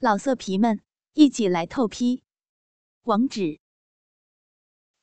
老色皮们，一起来透批！网址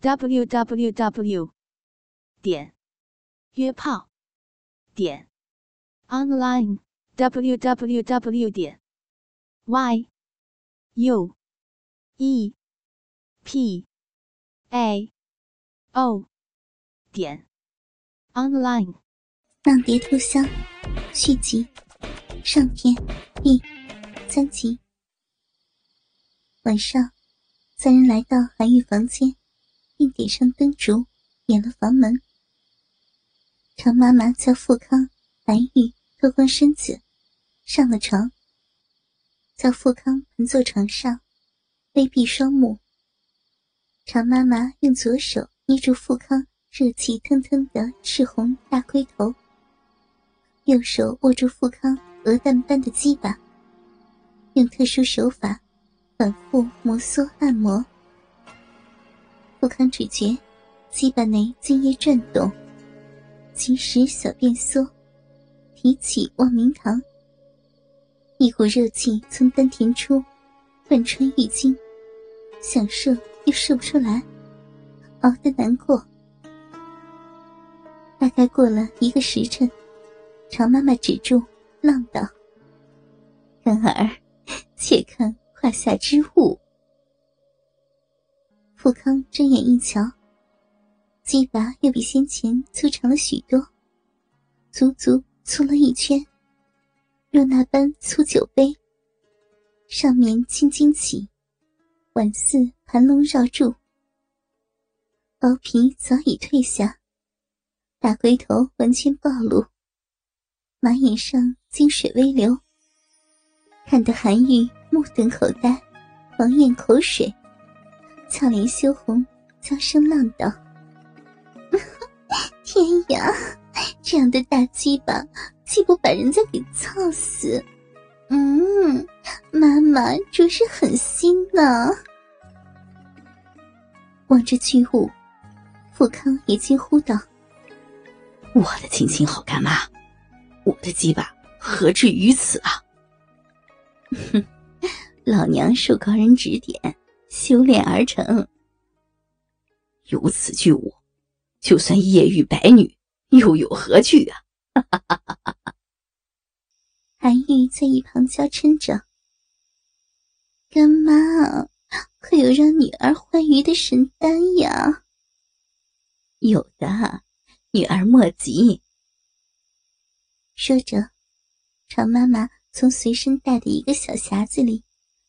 ：w w w 点约炮点 online w w w 点 y u e p a o 点 online。浪蝶偷香续集上篇第三集。晚上，三人来到韩愈房间，并点上灯烛，点了房门。常妈妈叫富康、韩愈脱光身子，上了床。叫富康盘坐床上，微闭双目。常妈妈用左手捏住富康热气腾腾的赤红大龟头。右手握住富康鹅蛋般的鸡巴，用特殊手法反复摩挲按摩。富康只觉鸡巴内精液转动，即使小便缩，提起望明堂。一股热气从丹田出，贯穿玉经，想射又射不出来，熬得难过。大概过了一个时辰。常妈妈止住，浪道：“干儿，下之物。”富康睁眼一瞧，鸡巴又比先前粗长了许多，足足粗了一圈，若那般粗酒杯。上面青筋起，宛似盘龙绕柱，薄皮早已退下，大龟头完全暴露。马眼上金水微流，看得韩愈目瞪口呆，狂咽口水，俏脸羞红，娇声浪道：“ 天呀，这样的大鸡巴，岂不把人家给操死？嗯，妈妈着实狠心呢。”望着巨物，富康也惊呼道：“我的亲亲好干妈！”我的鸡巴何至于此啊！哼，老娘受高人指点，修炼而成。有此巨物，就算夜遇白女，又有何惧啊！哈哈哈哈哈哈！韩愈在一旁娇嗔着：“干妈，可有让女儿欢愉的神丹呀？”有的，女儿莫急。说着，常妈妈从随身带的一个小匣子里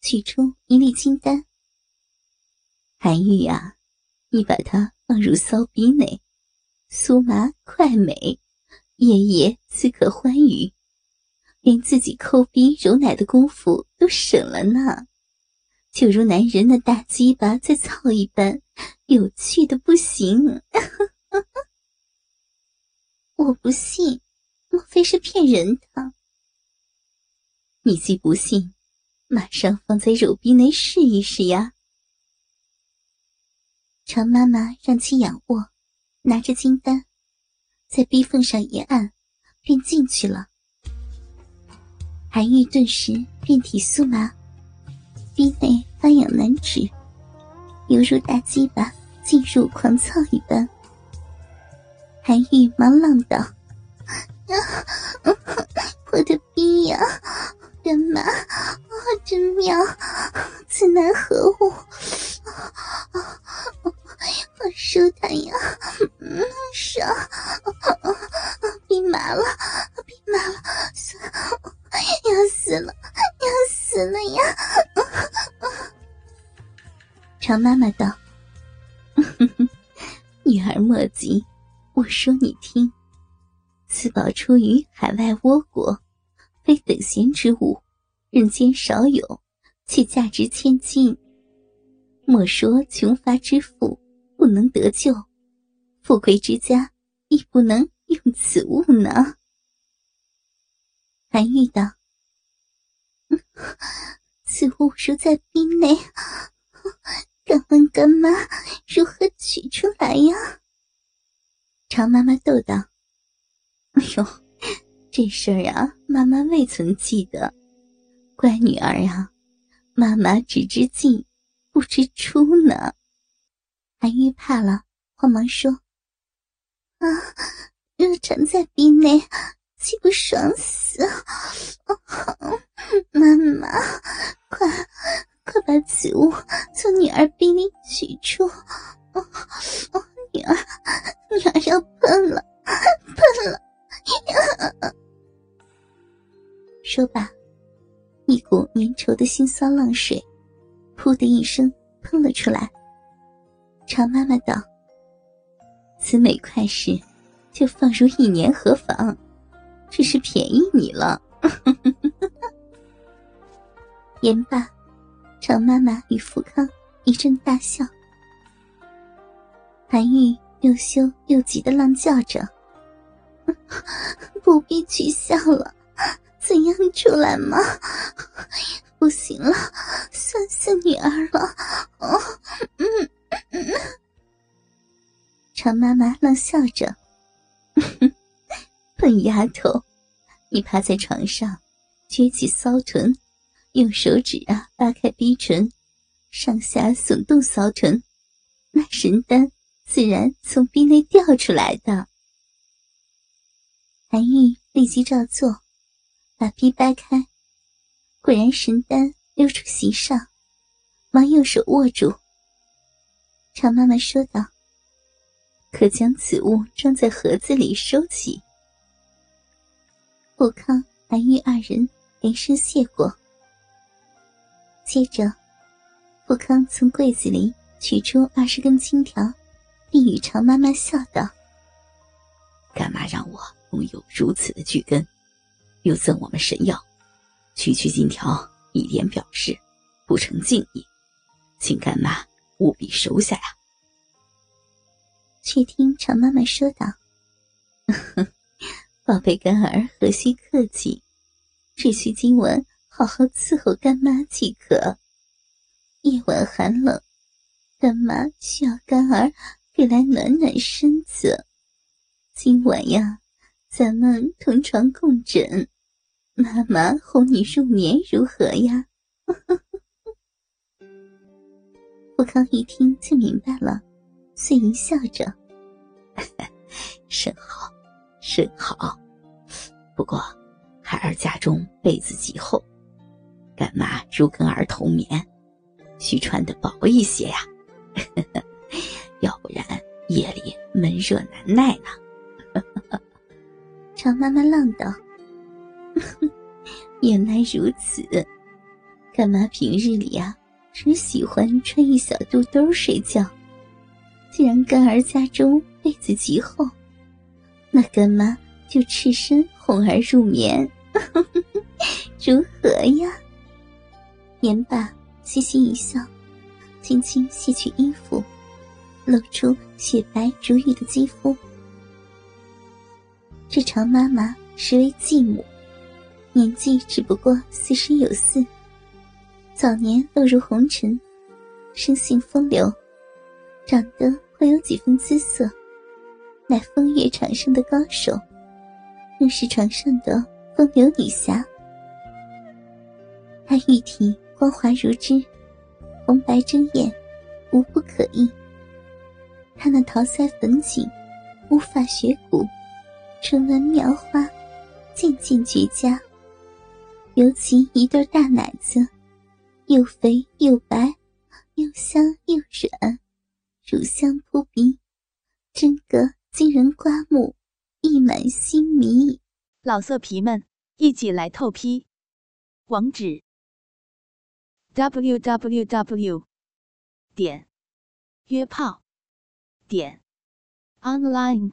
取出一粒金丹。韩愈呀，你把它放入骚逼内，酥麻快美，夜夜自可欢愉，连自己抠逼揉奶的功夫都省了呢。就如男人的大鸡巴在操一般，有趣的不行。我不信。莫非是骗人的？你既不信，马上放在肉壁内试一试呀！常妈妈让其仰卧，拿着金丹，在逼缝上一按，便进去了。韩愈顿时遍体酥麻，逼内发痒难止，犹如大鸡巴进入狂躁一般。韩愈忙浪道。我的逼呀，干妈，真妙，此乃何物？好舒坦呀，爽，逼麻了，逼麻了，要死了，要死了呀！常妈妈道：“女儿莫急，我说你听。”此宝出于海外倭国，非等闲之物，人间少有，却价值千金。莫说穷乏之妇不能得救，富贵之家亦不能用此物呢。韩愈道：“ 此物如在冰内，敢问干妈如何取出来呀？”常妈妈逗道。哎呦，这事儿啊，妈妈未曾记得。乖女儿呀，妈妈只知进，不知出呢。韩愈怕了，慌忙说：“啊，热肠在鼻内，岂不爽死？啊妈妈，快快把此物从女儿鼻里取出！女儿，女儿要喷了，喷了！”说罢，一股粘稠的腥臊浪水，噗的一声喷了出来。常妈妈道：“此美快事，就放入一年何妨？只是便宜你了。”言罢，常妈妈与富康一阵大笑。韩愈又羞又急的浪叫着：“ 不必取笑了，怎样出来吗？不行了，算死女儿了。”哦，嗯。常妈妈冷笑着：“ 笨丫头，你趴在床上，撅起骚臀，用手指啊扒开逼唇，上下耸动骚臀，那神丹自然从逼内掉出来的。”韩愈立即照做，把逼掰开，果然神丹溜出席上，忙用手握住。常妈妈说道：“可将此物装在盒子里收起。”富康、韩玉二人连声谢过。接着，富康从柜子里取出二十根金条，并与常妈妈，笑道：“干嘛让我拥有如此的巨根，又赠我们神药，区区金条，一点表示，不成敬意，请干妈。”务必收下呀！却听常妈妈说道：“ 宝贝干儿何须客气，只需今晚好好伺候干妈即可。夜晚寒冷，干妈需要干儿给来暖暖身子。今晚呀，咱们同床共枕，妈妈哄你入眠如何呀？” 富康一听就明白了，遂淫笑着：“ 甚好，甚好。不过孩儿家中被子极厚，干妈如跟儿同眠，需穿的薄一些呀。要不然夜里闷热难耐呢。”常妈妈浪道：“ 原来如此，干妈平日里啊。”只喜欢穿一小肚兜睡觉。既然干儿家中被子极厚，那干妈就赤身哄儿入眠，如何呀？言罢，嘻嘻一笑，轻轻卸去衣服，露出雪白如玉的肌肤。这常妈妈实为继母，年纪只不过四十有四。早年落入红尘，生性风流，长得颇有几分姿色，乃风月场上的高手，更是床上的风流女侠。她玉体光滑如脂，红白争艳，无不可议。她那桃腮粉颈，乌发雪骨，唇纹描花，渐渐绝佳。尤其一对大奶子。又肥又白，又香又软，乳香扑鼻，真个惊人刮目，溢满心迷。老色皮们，一起来透批！网址：w w w 点约炮点 online